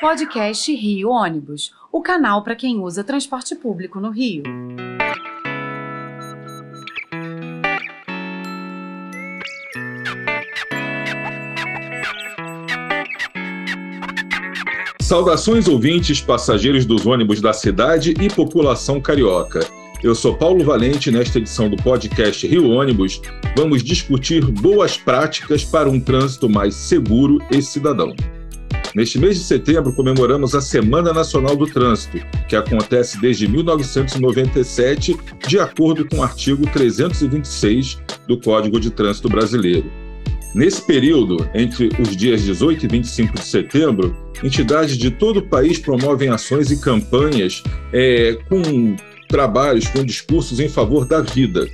Podcast Rio Ônibus, o canal para quem usa transporte público no Rio. Saudações ouvintes, passageiros dos ônibus da cidade e população carioca. Eu sou Paulo Valente e nesta edição do podcast Rio Ônibus vamos discutir boas práticas para um trânsito mais seguro e cidadão. Neste mês de setembro comemoramos a Semana Nacional do Trânsito, que acontece desde 1997, de acordo com o artigo 326 do Código de Trânsito Brasileiro. Nesse período, entre os dias 18 e 25 de setembro, entidades de todo o país promovem ações e campanhas é, com trabalhos, com discursos em favor da vida.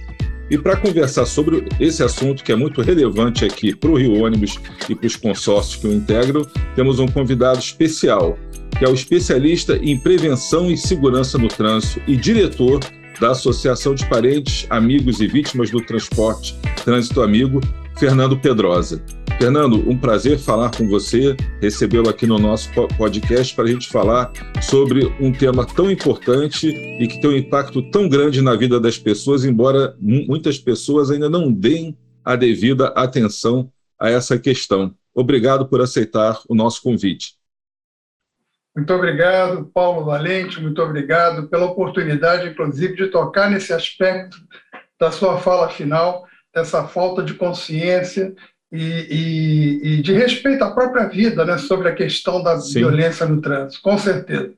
E para conversar sobre esse assunto, que é muito relevante aqui para o Rio Ônibus e para os consórcios que o integram, temos um convidado especial, que é o especialista em prevenção e segurança no trânsito e diretor da Associação de Parentes, Amigos e Vítimas do Transporte Trânsito Amigo, Fernando Pedrosa. Fernando, um prazer falar com você, recebê-lo aqui no nosso podcast para a gente falar sobre um tema tão importante e que tem um impacto tão grande na vida das pessoas, embora muitas pessoas ainda não deem a devida atenção a essa questão. Obrigado por aceitar o nosso convite. Muito obrigado, Paulo Valente, muito obrigado pela oportunidade, inclusive, de tocar nesse aspecto da sua fala final, dessa falta de consciência e, e, e de respeito à própria vida né, sobre a questão da Sim. violência no trânsito, com certeza.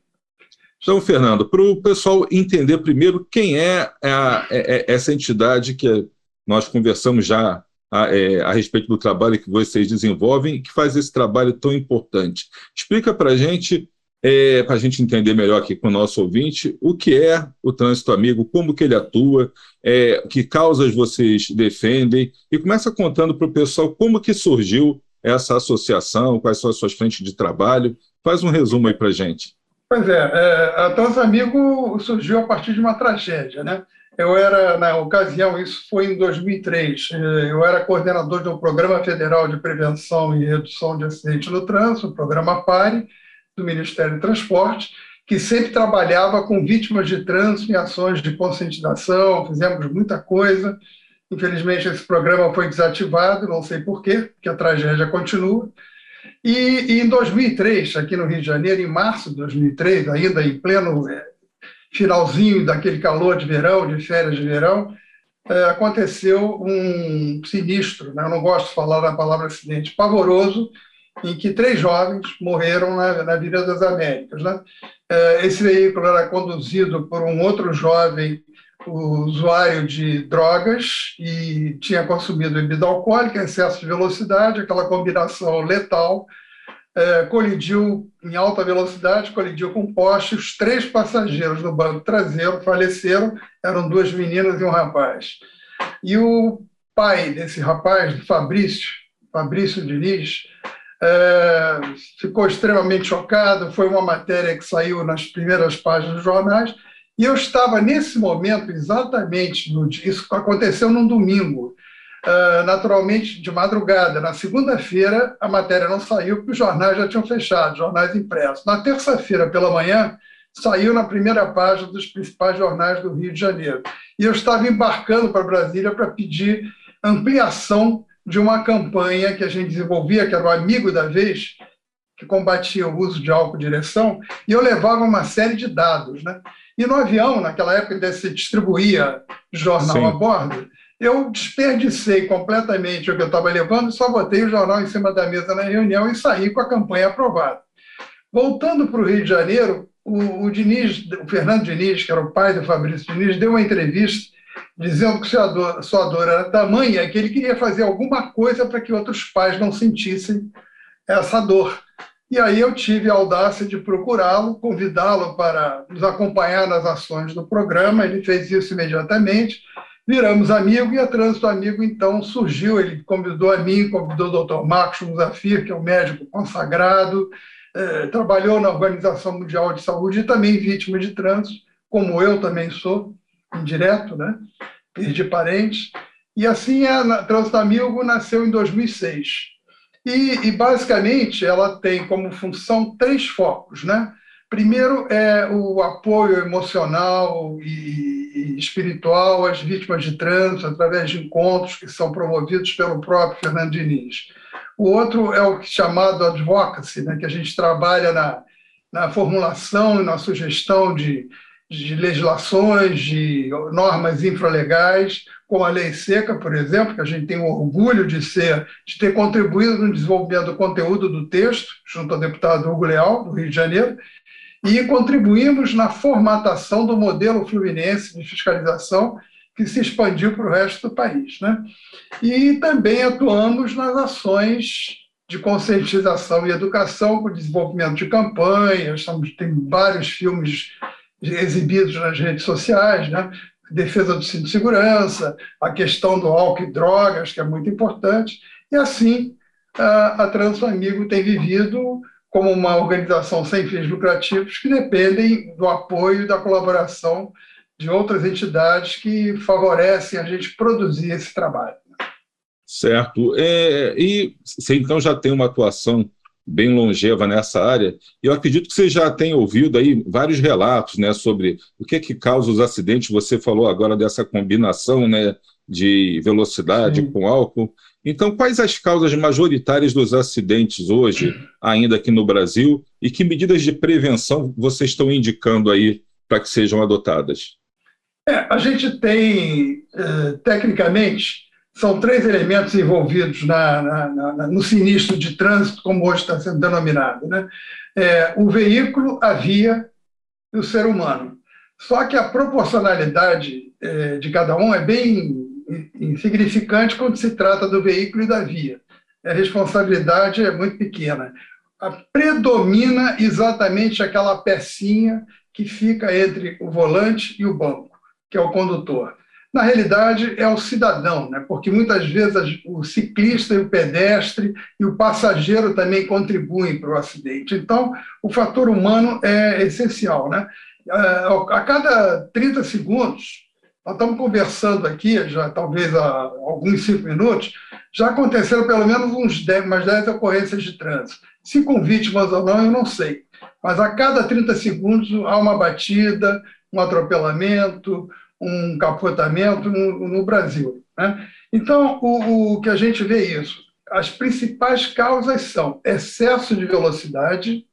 Então, Fernando, para o pessoal entender primeiro quem é, a, é, é essa entidade que nós conversamos já a, é, a, respeito do trabalho que vocês desenvolvem e que faz esse trabalho tão importante. Explica para a gente é, para a gente entender melhor aqui com o nosso ouvinte, o que é o trânsito amigo, como que ele atua, é, que causas vocês defendem, e começa contando para o pessoal como que surgiu essa associação, quais são as suas frentes de trabalho. Faz um resumo aí para a gente. Pois é, é, a Trans Amigo surgiu a partir de uma tragédia, né? Eu era, na ocasião, isso foi em 2003, é, eu era coordenador do Programa Federal de Prevenção e Redução de Acidentes no Trânsito, o programa PARE, do Ministério do Transporte, que sempre trabalhava com vítimas de trânsito em ações de conscientização, fizemos muita coisa. Infelizmente, esse programa foi desativado, não sei porquê, porque a tragédia continua. E, e, em 2003, aqui no Rio de Janeiro, em março de 2003, ainda em pleno é, finalzinho daquele calor de verão, de férias de verão, é, aconteceu um sinistro, né? eu não gosto de falar na palavra acidente, pavoroso, em que três jovens morreram na, na Vila das Américas. Né? É, esse veículo era conduzido por um outro jovem usuário de drogas e tinha consumido bebida alcoólica, excesso de velocidade, aquela combinação letal, é, colidiu em alta velocidade, colidiu com poste, os três passageiros no banco traseiro faleceram, eram duas meninas e um rapaz. E o pai desse rapaz, Fabrício, Fabrício Diniz, é, ficou extremamente chocado. Foi uma matéria que saiu nas primeiras páginas dos jornais. E eu estava nesse momento, exatamente, no, isso aconteceu num domingo, uh, naturalmente de madrugada. Na segunda-feira, a matéria não saiu, porque os jornais já tinham fechado, jornais impressos. Na terça-feira, pela manhã, saiu na primeira página dos principais jornais do Rio de Janeiro. E eu estava embarcando para Brasília para pedir ampliação de uma campanha que a gente desenvolvia, que era o Amigo da Vez, que combatia o uso de álcool direção, e eu levava uma série de dados. Né? E no avião, naquela época, ainda se distribuía jornal Sim. a bordo, eu desperdicei completamente o que eu estava levando, só botei o jornal em cima da mesa na reunião e saí com a campanha aprovada. Voltando para o Rio de Janeiro, o, o, Diniz, o Fernando Diniz, que era o pai do Fabrício Diniz, deu uma entrevista dizendo que sua dor, sua dor era tamanha que ele queria fazer alguma coisa para que outros pais não sentissem essa dor. E aí eu tive a audácia de procurá-lo, convidá-lo para nos acompanhar nas ações do programa. Ele fez isso imediatamente. Viramos amigos e a Trânsito Amigo então surgiu. Ele convidou a mim, convidou o Dr. Marcos Musafir, que é um médico consagrado, eh, trabalhou na Organização Mundial de Saúde e também vítima de trânsito, como eu também sou indireto, né? perdi parentes. E assim a Trânsito Amigo nasceu em 2006. E, e, basicamente, ela tem como função três focos. Né? Primeiro é o apoio emocional e, espiritual às vítimas de trânsito, através de encontros que são promovidos pelo próprio Fernando Diniz. O outro é o chamado advocacy, né? que a gente trabalha na, na formulação e na sugestão de, de legislações, de normas infralegais, como a lei seca, por exemplo, que a gente tem o orgulho de ser, de ter contribuído no desenvolvimento do conteúdo do texto, junto ao deputado Hugo Leal, do Rio de Janeiro, e contribuímos na formatação do modelo fluminense de fiscalização que se expandiu para o resto do país. Né? E também atuamos nas ações de conscientização e educação, com o desenvolvimento de campanhas, tem vários filmes exibidos nas redes sociais, né? defesa do cinto de segurança, a questão do álcool e drogas, que é muito importante, e assim a, Transamigo tem vivido como uma organização sem fins lucrativos que dependem do apoio e da colaboração de outras entidades que favorecem a gente produzir esse trabalho. Certo. É, e você então já tem uma atuação bem longeva nessa área. E eu acredito que você já tem ouvido aí vários relatos né, sobre o que, é que causa os acidentes. Você falou agora dessa combinação né, de velocidade Sim. com álcool. Então, quais as causas majoritárias dos acidentes hoje, ainda aqui no Brasil, e que medidas de prevenção vocês estão indicando aí para que sejam adotadas? É, a gente tem, eh, tecnicamente, são três elementos envolvidos na, na, na, no sinistro de trânsito, como hoje está sendo denominado: né? É, o veículo, a via e o ser humano. Só que a proporcionalidade é, de cada um é bem insignificante quando se trata do veículo e da via. A responsabilidade é muito pequena. A predomina exatamente aquela pecinha que fica entre o volante e o banco, que é o condutor na realidade é o cidadão, né? porque muitas vezes o ciclista e o pedestre e o passageiro também contribuem para o acidente. Então, o fator humano é essencial. Né? A cada 30 segundos, nós estamos conversando aqui, já talvez há alguns cinco minutos, já aconteceram pelo menos uns 10, umas 10 ocorrências de trânsito. Se com vítimas ou não, eu não sei. Mas a cada 30 segundos há uma batida, um atropelamento, um capotamento no, no Brasil. Né? Então, o, o, que a gente vê é isso. As principais causas são excesso de velocidade,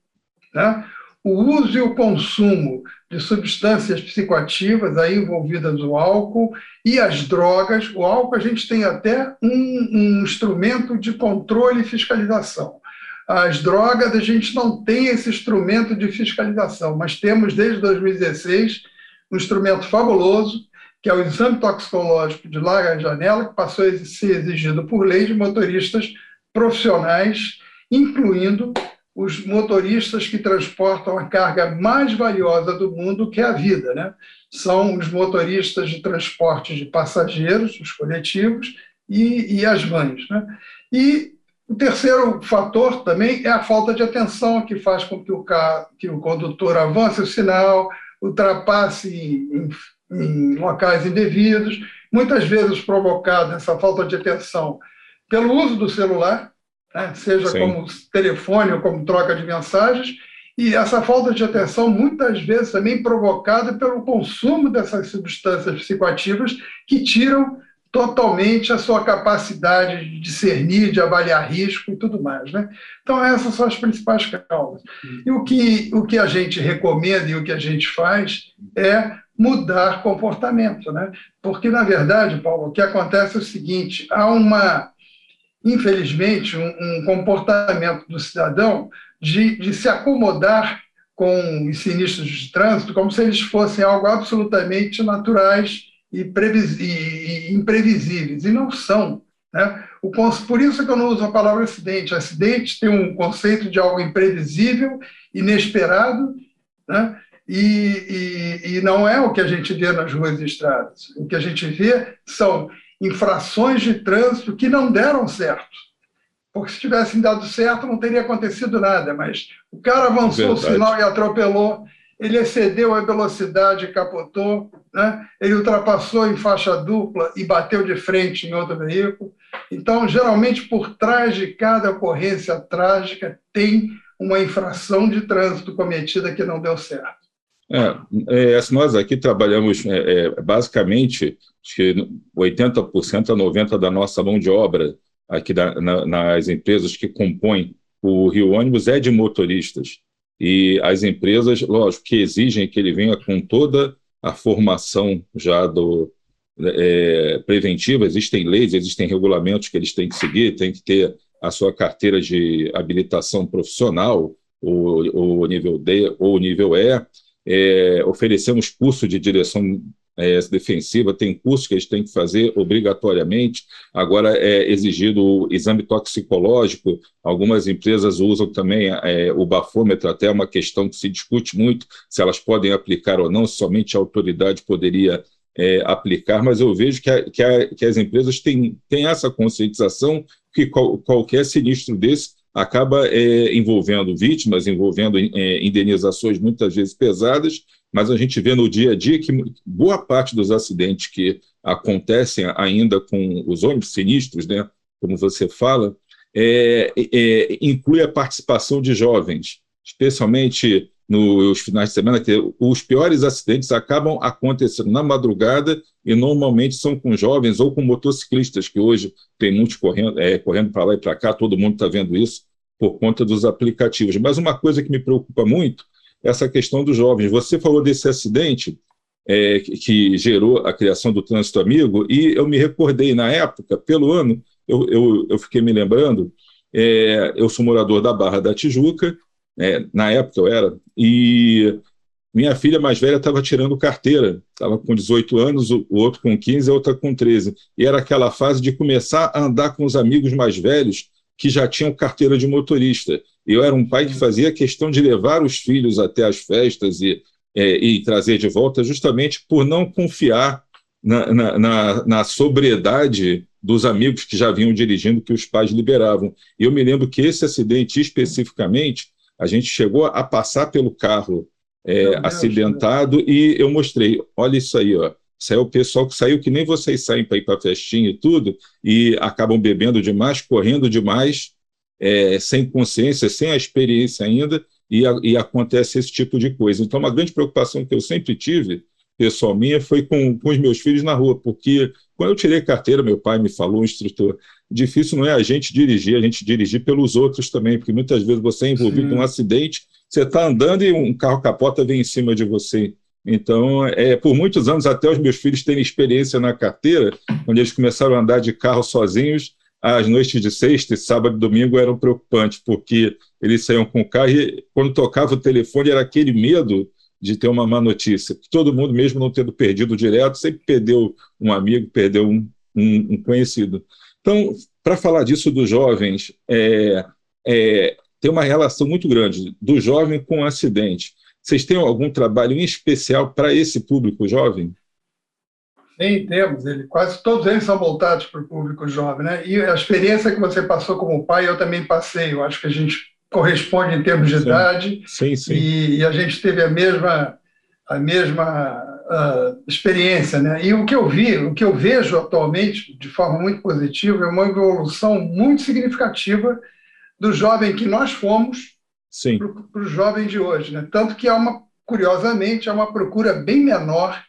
né? o uso e o consumo de substâncias psicoativas aí envolvidas no álcool e as drogas. O álcool a gente tem até um, um instrumento de controle e fiscalização. As drogas a gente não tem esse instrumento de fiscalização, mas temos desde 2016 um instrumento fabuloso, que é o exame toxicológico de larga janela, que passou a ser exigido por lei de motoristas profissionais, incluindo os motoristas que transportam a carga mais valiosa do mundo, que é a vida. Né? São os motoristas de transporte de passageiros, os coletivos, e, e as vans. Né? E o terceiro fator também é a falta de atenção, que faz com que o, carro, que o condutor avance o sinal, ultrapasse em, em locais indevidos, muitas vezes provocada essa falta de atenção pelo uso do celular, né, seja Sim. como telefone ou como troca de mensagens, e essa falta de atenção muitas vezes também provocada pelo consumo dessas substâncias psicoativas que tiram totalmente a sua capacidade de discernir, de avaliar risco e tudo mais. Né? Então, essas são as principais causas. Hum. E o que, o que a gente recomenda e o que a gente faz é mudar comportamento. Né? Porque, na verdade, Paulo, o que acontece é o seguinte: há uma, infelizmente, um, um comportamento do cidadão de, de se acomodar com os sinistros de trânsito como se eles fossem algo absolutamente naturais e, e, imprevisíveis, e não são. Né? O, por isso que eu não uso a palavra acidente. Acidente tem um conceito de algo imprevisível, inesperado, né? e, e, e não é o que a gente vê nas ruas e estradas. O que a gente vê são infrações de trânsito que não deram certo. Porque se tivessem dado certo, não teria acontecido nada. Mas o cara avançou Verdade. o sinal e atropelou, ele excedeu a velocidade e capotou, né? ele ultrapassou em faixa dupla e bateu de frente em outro veículo. Então, geralmente, por trás de cada ocorrência trágica, tem uma infração de trânsito cometida que não deu certo. É, é, nós aqui trabalhamos é, é basicamente, acho que 80% a 90% da nossa mão de obra aqui da, na, nas empresas que compõem o Rio Ônibus é de motoristas. E as empresas, lógico, que exigem que ele venha com toda a formação já do, é, preventiva, existem leis, existem regulamentos que eles têm que seguir, tem que ter a sua carteira de habilitação profissional, o, o nível D ou nível E. É, oferecemos curso de direção é, defensiva, tem cursos que eles têm que fazer obrigatoriamente. Agora é exigido o exame toxicológico. Algumas empresas usam também é, o bafômetro, até uma questão que se discute muito se elas podem aplicar ou não, somente a autoridade poderia é, aplicar, mas eu vejo que, a, que, a, que, as empresas têm, têm essa conscientização que qual, qualquer sinistro desse acaba é, envolvendo vítimas, envolvendo é, indenizações muitas vezes pesadas, mas a gente vê no dia a dia que boa parte dos acidentes que acontecem ainda com os ônibus sinistros, né, como você fala, é, é, inclui a participação de jovens, especialmente nos finais de semana, que os piores acidentes acabam acontecendo na madrugada e normalmente são com jovens ou com motociclistas, que hoje tem muitos correndo, é, correndo para lá e para cá, todo mundo está vendo isso por conta dos aplicativos. Mas uma coisa que me preocupa muito essa questão dos jovens. Você falou desse acidente é, que, gerou a criação do trânsito amigo, e eu me recordei na época, pelo ano, eu, eu, eu fiquei me lembrando, é, eu sou morador da Barra da Tijuca, é, na época eu era, e minha filha mais velha estava tirando carteira, estava com 18 anos, o outro com 15, a outra com 13. E era aquela fase de começar a andar com os amigos mais velhos que já tinham carteira de motorista. Eu era um pai que fazia questão de levar os filhos até as festas e, é, e trazer de volta, justamente por não confiar na, na, na, na, sobriedade dos amigos que já vinham dirigindo, que os pais liberavam. E eu me lembro que esse acidente especificamente, a gente chegou a passar pelo carro é, acidentado e eu mostrei, olha isso aí, ó. Saiu o pessoal que saiu que nem vocês saem para ir para festinha e tudo, e acabam bebendo demais, correndo demais, é, sem consciência, sem a experiência ainda, e, a, e, acontece esse tipo de coisa. Então, uma grande preocupação que eu sempre tive, pessoal minha, foi com, com os meus filhos na rua, porque quando eu tirei carteira, meu pai me falou, um instrutor, difícil não é a gente dirigir, a gente dirigir pelos outros também, porque muitas vezes você é envolvido num acidente, você está andando e um carro capota vem em cima de você. Então, é, por muitos anos, até os meus filhos terem experiência na carteira, quando eles começaram a andar de carro sozinhos, as noites de sexta, sábado e domingo eram preocupantes, porque eles saíam com o carro e quando tocava o telefone era aquele medo de ter uma má notícia. Todo mundo, mesmo não tendo perdido direto, sempre perdeu um amigo, perdeu um, um, um conhecido. Então, para falar disso dos jovens, é, é, tem uma relação muito grande do jovem com o acidente. Vocês têm algum trabalho em especial para esse público jovem? Sim, temos. Ele, quase todos eles são voltados para o público jovem. Né? E a experiência que você passou como pai, eu também passei. Eu acho que a gente corresponde em termos de sim. idade. Sim, sim. E, e, a gente teve a mesma, a mesma uh, experiência. Né? E o que eu vi, o que eu vejo atualmente, de forma muito positiva, é uma evolução muito significativa do jovem que nós fomos para o jovem de hoje. Né? Tanto que há uma, curiosamente, há uma procura bem menor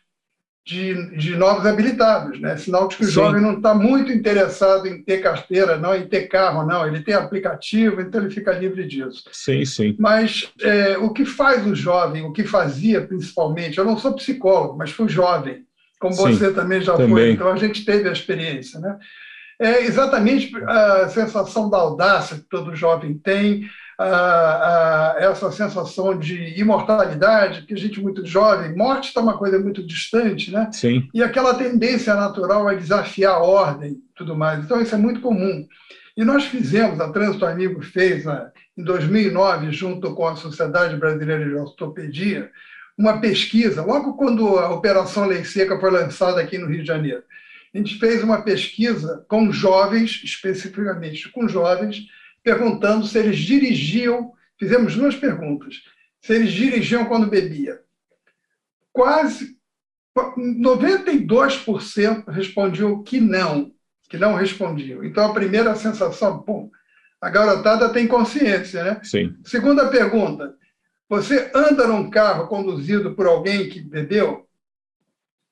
de, de novos habilitados, né? Sinal de que o Sim. jovem não está muito interessado em ter carteira, não, em ter carro, não. Ele tem aplicativo, então ele fica livre disso. Sim, sim. Mas é, o que faz o jovem, o que fazia principalmente, eu não sou psicólogo, mas fui jovem, como sim, você também já também. foi, então a gente teve a experiência, né? É exatamente a sensação da audácia que todo jovem tem, a, a, essa sensação de imortalidade, que a gente muito jovem, morte está uma coisa muito distante, né? Sim. E aquela tendência natural a desafiar a ordem, tudo mais. Então isso é muito comum. E nós fizemos, a Trânsito Amigo fez né, em 2009, junto com a Sociedade Brasileira de Ortopedia, uma pesquisa, logo quando a Operação Lei Seca foi lançada aqui no Rio de Janeiro. A gente fez uma pesquisa com jovens, especificamente com jovens, perguntando se eles dirigiam. Fizemos duas perguntas. Se eles dirigiam quando bebia. Quase 92% respondiam que não. que não respondiam. Então, a primeira sensação, pô, a garotada tem consciência, né? Sim. Segunda pergunta, você anda num carro conduzido por alguém que bebeu?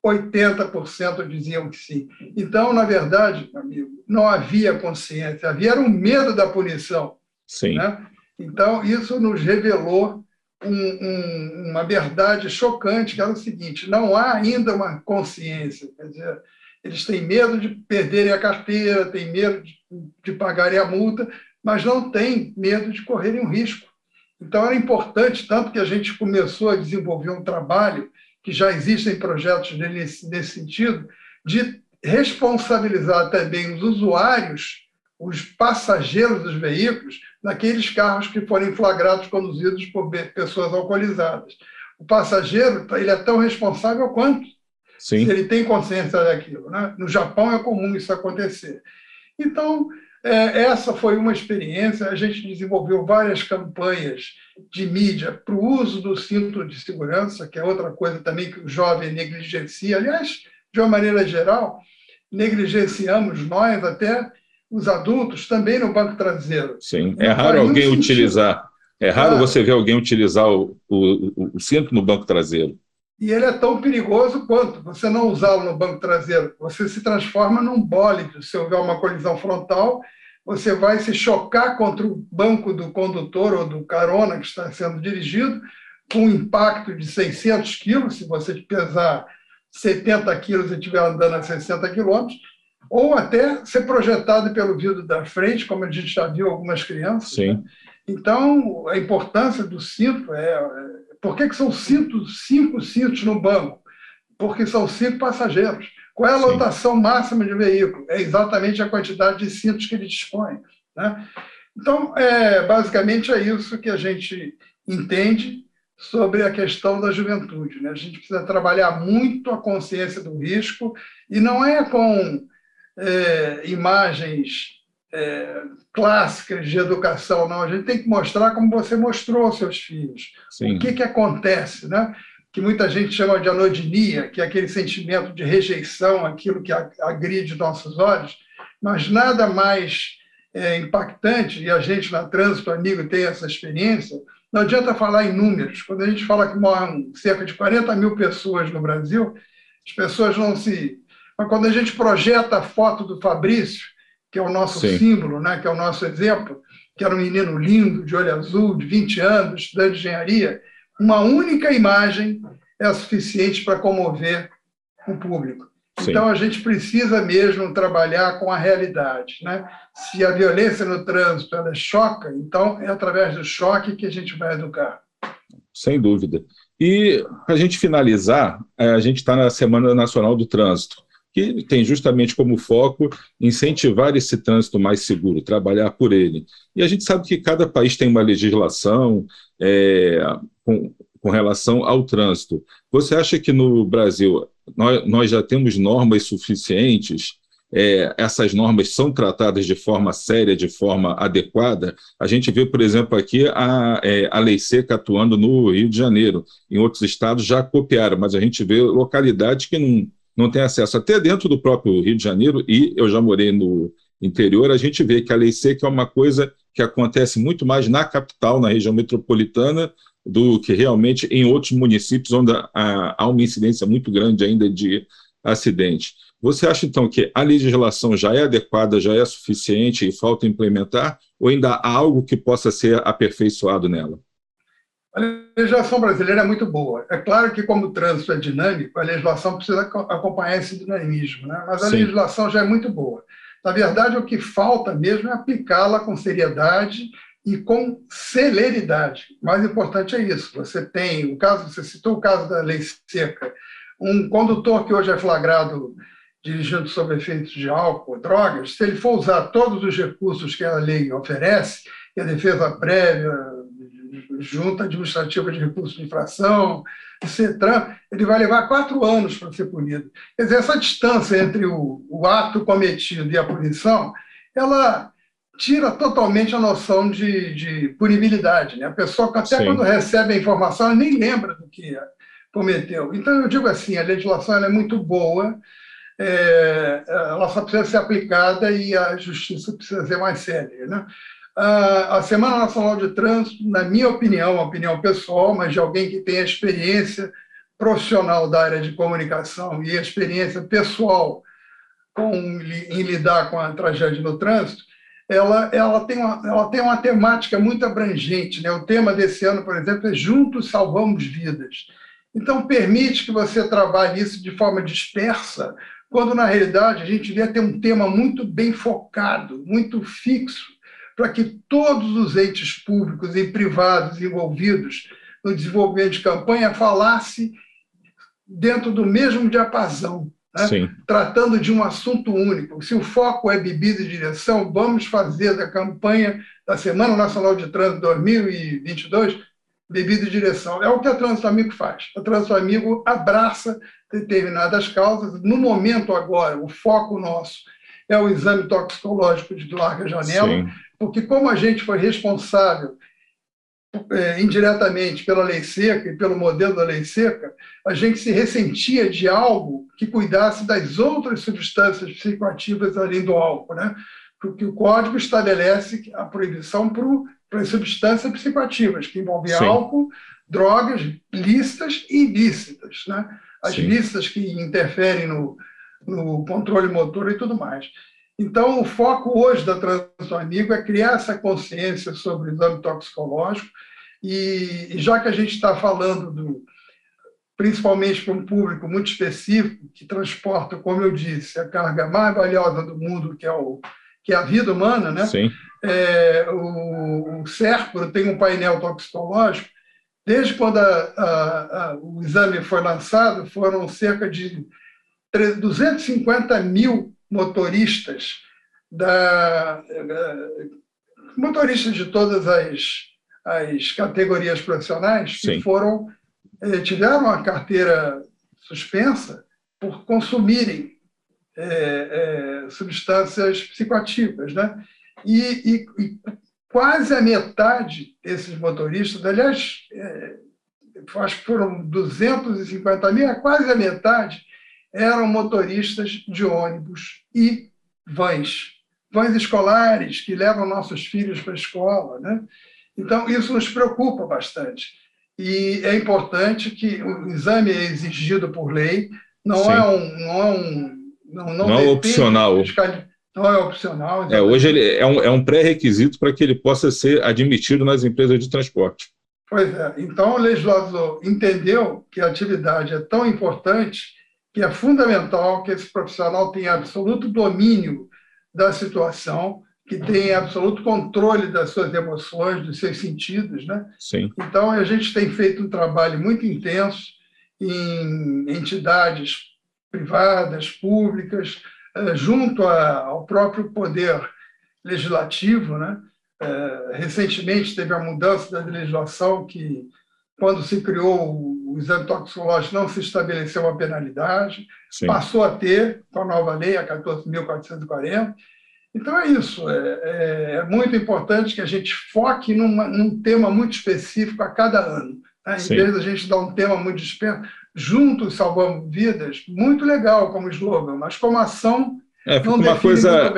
80% diziam que sim. Então, na verdade, amigo, não havia consciência, havia um medo da punição. Sim. Né? Então, isso nos revelou um, um, uma verdade chocante, que era o seguinte: não há ainda uma consciência. Quer dizer, eles têm medo de perderem a carteira, têm medo de, de pagarem a multa, mas não têm medo de correrem um risco. Então, era importante, tanto que a gente começou a desenvolver um trabalho que já existem projetos nesse, nesse sentido, de responsabilizar também os usuários, os passageiros dos veículos, naqueles carros que forem flagrados conduzidos por pessoas alcoolizadas. O passageiro ele é tão responsável quanto Sim. se ele tem consciência daquilo. Né? No Japão é comum isso acontecer. Então, é, essa foi uma experiência. A gente desenvolveu várias campanhas de mídia para o uso do cinto de segurança, que é outra coisa também que o jovem negligencia. Aliás, de uma maneira geral, negligenciamos nós, até os adultos, também no banco traseiro. Sim, é raro alguém utilizar. É raro ah, você ver alguém utilizar o, o, o cinto no banco traseiro. E ele é tão perigoso quanto você não usá-lo no banco traseiro. Você se transforma num bólido. Se houver uma colisão frontal, você vai se chocar contra o banco do condutor ou do carona que está sendo dirigido, com um impacto de 600 quilos, se você pesar 70 quilos e estiver andando a 60 quilômetros, ou até ser projetado pelo vidro da frente, como a gente já viu algumas crianças. Sim. Né? Então, a importância do cinto é, é por que, que são cinco, cinco cintos no banco? Porque são cinco passageiros. Qual é a lotação Sim. máxima de veículo? É exatamente a quantidade de cintos que ele dispõe. Né? Então, é, basicamente é isso que a gente entende sobre a questão da juventude. Né? A gente precisa trabalhar muito a consciência do risco, e não é com é, imagens é, clássicas de educação, não. A gente tem que mostrar como você mostrou aos seus filhos. Sim. O que, que acontece, né? que muita gente chama de anodinia, que é aquele sentimento de rejeição, aquilo que agride nossos olhos, mas nada mais é, impactante, e a gente na Trânsito Amigo tem essa experiência, não adianta falar em números. Quando a gente fala que moram cerca de 40 mil pessoas no Brasil, as pessoas não se. Mas quando a gente projeta a foto do Fabrício, que é o nosso Sim. símbolo, né, que é o nosso exemplo, que era um menino lindo, de olho azul, de 20 anos, estudante de engenharia, uma única imagem é suficiente para comover o público. Sim. Então a gente precisa mesmo trabalhar com a realidade, né? Se a violência no trânsito ela choca, então é através do choque que a gente vai educar. Sem dúvida. E para a gente finalizar, é, a gente está na Semana Nacional do Trânsito que tem justamente como foco incentivar esse trânsito mais seguro, trabalhar por ele. E a gente sabe que cada país tem uma legislação é, com, com relação ao trânsito. Você acha que no Brasil nós, nós já temos normas suficientes? É, essas normas são tratadas de forma séria, de forma adequada. A gente vê, por exemplo, aqui a, é, a lei seca atuando no Rio de Janeiro. Em outros estados já copiaram, mas a gente vê localidades que não, não tem acesso. Até dentro do próprio Rio de Janeiro, e eu já morei no interior, a gente vê que a lei seca é uma coisa que acontece muito mais na capital, na região metropolitana, do que realmente em outros municípios onde há uma incidência muito grande ainda de acidente. Você acha, então, que a legislação já é adequada, já é suficiente e falta implementar, ou ainda há algo que possa ser aperfeiçoado nela? A legislação brasileira é muito boa. É claro que, como o trânsito é dinâmico, a legislação precisa acompanhar esse dinamismo, né? mas a Sim. legislação já é muito boa. Na verdade, o que falta mesmo é aplicá-la com seriedade e com celeridade. O mais importante é isso. Você tem o caso, você citou o caso da lei seca, um condutor que hoje é flagrado dirigindo sob efeitos de álcool, drogas, se ele for usar todos os recursos que a lei oferece, que a defesa prévia, junta administrativa de recursos de infração, CETRAN, ele vai levar quatro anos para ser punido. Quer dizer, essa distância entre o, o ato cometido e a punição, ela tira totalmente a noção de, de punibilidade. Né? A pessoa, até Sim. quando recebe a informação, ela nem lembra do que cometeu. Então, eu digo assim, a legislação é muito boa, é, ela só precisa ser aplicada e a justiça precisa ser mais séria. Né? A Semana Nacional de Trânsito, na minha opinião, uma opinião pessoal, mas de alguém que tem a experiência profissional da área de comunicação e a experiência pessoal com, em lidar com a tragédia no trânsito, ela, ela, tem uma, ela tem uma temática muito abrangente. Né? O tema desse ano, por exemplo, é Juntos Salvamos Vidas. Então, permite que você trabalhe isso de forma dispersa, quando, na realidade, a gente devia ter um tema muito bem focado, muito fixo, para que todos os entes públicos e privados envolvidos no desenvolvimento de campanha falassem dentro do mesmo diapasão, né? tratando de um assunto único. Se o foco é bebida e direção, vamos fazer da campanha da Semana Nacional de Trânsito 2022 bebida e direção. É o que a Trânsito Amigo faz. A Trânsito Amigo abraça determinadas causas. No momento agora, o foco nosso é o exame toxicológico de larga janela, Sim. Porque como a gente foi responsável é, indiretamente pela lei seca e pelo modelo da lei seca, a gente se ressentia de algo que cuidasse das outras substâncias psicoativas além do álcool, né? Porque o código estabelece a proibição para as substâncias psicoativas, que envolvem Sim. álcool, drogas lícitas e ilícitas, né? As Sim. lícitas que interferem no, no controle motor e tudo mais. Então, o foco hoje da Transição Amigo é criar essa consciência sobre o exame toxicológico, e, já que a gente está falando do, principalmente para um público muito específico, que transporta, como eu disse, a carga mais valiosa do mundo, que é, o, que é a vida humana, né? Sim. É, o, o Serpro tem um painel toxicológico. Desde quando a, a, a, o exame foi lançado, foram cerca de 250 mil motoristas da motoristas de todas as, as categorias profissionais que Sim. foram eh, tiveram a carteira suspensa por consumirem eh, eh, substâncias psicoativas, né? E, e, e, quase a metade desses motoristas, aliás, acho que foram 250 mil, quase a metade eram motoristas de ônibus e vans, vans escolares que levam nossos filhos para a escola. Né? Então, isso nos preocupa bastante. E é importante que o exame é exigido por lei, não é um. Não é, um, não, não, não é opcional. Não é opcional. É, hoje ele é um, é um pré-requisito para que ele possa ser admitido nas empresas de transporte. Pois é. Então, o legislador entendeu que a atividade é tão importante que é fundamental que esse profissional tenha absoluto domínio da situação, que tenha absoluto controle das suas emoções, dos seus sentidos, né? Sim. Então a gente tem feito um trabalho muito intenso em entidades privadas, públicas, eh, junto ao próprio poder legislativo, né? Eh, recentemente teve a mudança da legislação que quando se criou o exame toxicológico, não se estabeleceu uma penalidade, Sim. passou a ter com a nova lei, a 14.440. Então é isso, é, é, é, muito importante que a gente foque numa, num tema muito específico a cada ano. Né? Em Sim. vez da gente dar um tema muito disperso, juntos salvamos vidas, muito legal como slogan, mas como ação é, fica uma coisa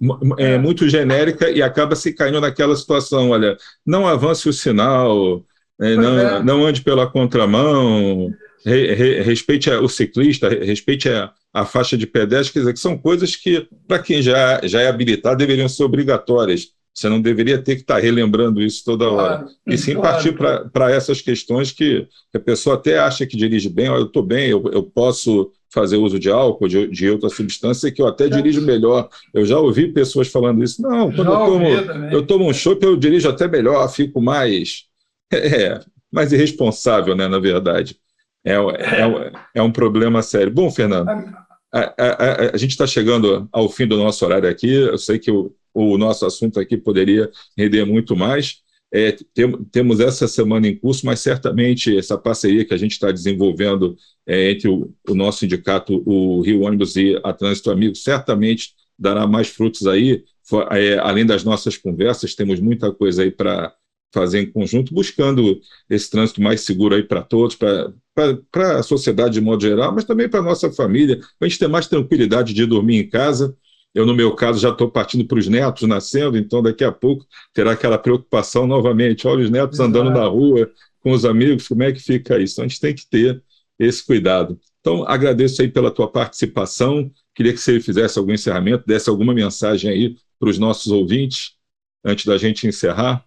muito, é, muito genérica e acaba se caindo naquela situação, olha, não avance o sinal, é, não, é. não, ande pela contramão, re, re, respeite o ciclista, respeite a, a, faixa de pedestre, quer dizer, que são coisas que, para quem já, já é habilitado, deveriam ser obrigatórias. Você não deveria ter que estar tá relembrando isso toda hora. Claro, e sim claro, partir para essas questões que, a pessoa até acha que dirige bem, eu estou bem, eu, eu posso fazer uso de álcool, de, de outra substância, que eu até dirijo melhor. Eu já ouvi pessoas falando isso. Não, quando eu tomo, eu tomo um chopp, eu dirijo até melhor, fico mais é, mais irresponsável, né, na verdade. É, é, é um problema sério. Bom, Fernando, a, a, a, a gente está chegando ao fim do nosso horário aqui. Eu sei que o, o nosso assunto aqui poderia render muito mais. É, tem, temos essa semana em curso, mas certamente essa parceria que a gente está desenvolvendo é, entre o, o, nosso sindicato, o Rio Ônibus e a Trânsito Amigo, certamente dará mais frutos aí. For, é, além das nossas conversas, temos muita coisa aí para fazer em conjunto, buscando esse trânsito mais seguro aí para todos, para a sociedade de modo geral, mas também para a nossa família, para a gente ter mais tranquilidade de dormir em casa. Eu, no meu caso, já estou partindo para os netos nascendo, então daqui a pouco terá aquela preocupação novamente. Olha os netos Exato. andando na rua com os amigos, como é que fica isso? Então, a gente tem que ter esse cuidado. Então, agradeço aí pela tua participação. Queria que você fizesse algum encerramento, desse alguma mensagem aí para os nossos ouvintes, antes da gente encerrar.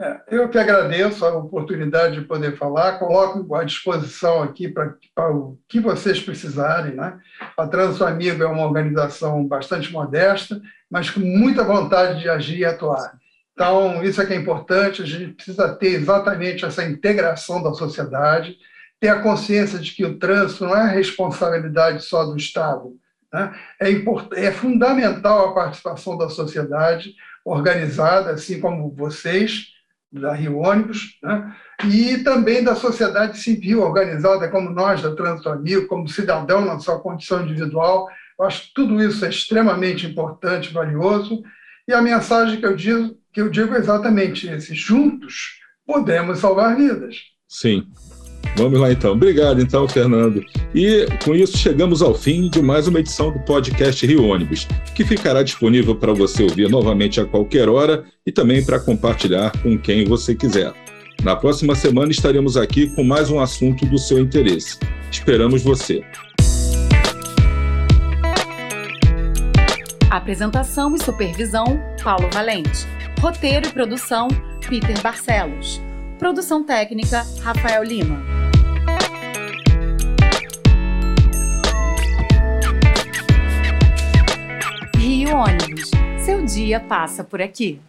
É, eu que agradeço a oportunidade de poder falar, coloco à disposição aqui para o que vocês precisarem. Né? A Trânsito Amigo é uma organização bastante modesta, mas com muita vontade de agir e atuar. Então, isso é que é importante, a gente precisa ter exatamente essa integração da sociedade, ter a consciência de que o trânsito não é responsabilidade só do Estado. Né? É, import, é fundamental a participação da sociedade organizada, assim como vocês, da Rio Ônibus, né? e também da sociedade civil organizada, como nós, da Amigo, como cidadão na sua condição individual. Eu acho que tudo isso é extremamente importante, valioso, e a mensagem que eu digo, que eu digo é exatamente esse: juntos podemos salvar vidas. Sim. Vamos lá então. Obrigado então, Fernando. E com isso chegamos ao fim de mais uma edição do podcast Rio Ônibus, que ficará disponível para você ouvir novamente a qualquer hora e também para compartilhar com quem você quiser. Na próxima semana estaremos aqui com mais um assunto do seu interesse. Esperamos você. Apresentação e supervisão: Paulo Valente. Roteiro e produção: Peter Barcelos. Produção técnica: Rafael Lima. Rio Ônibus. Seu dia passa por aqui.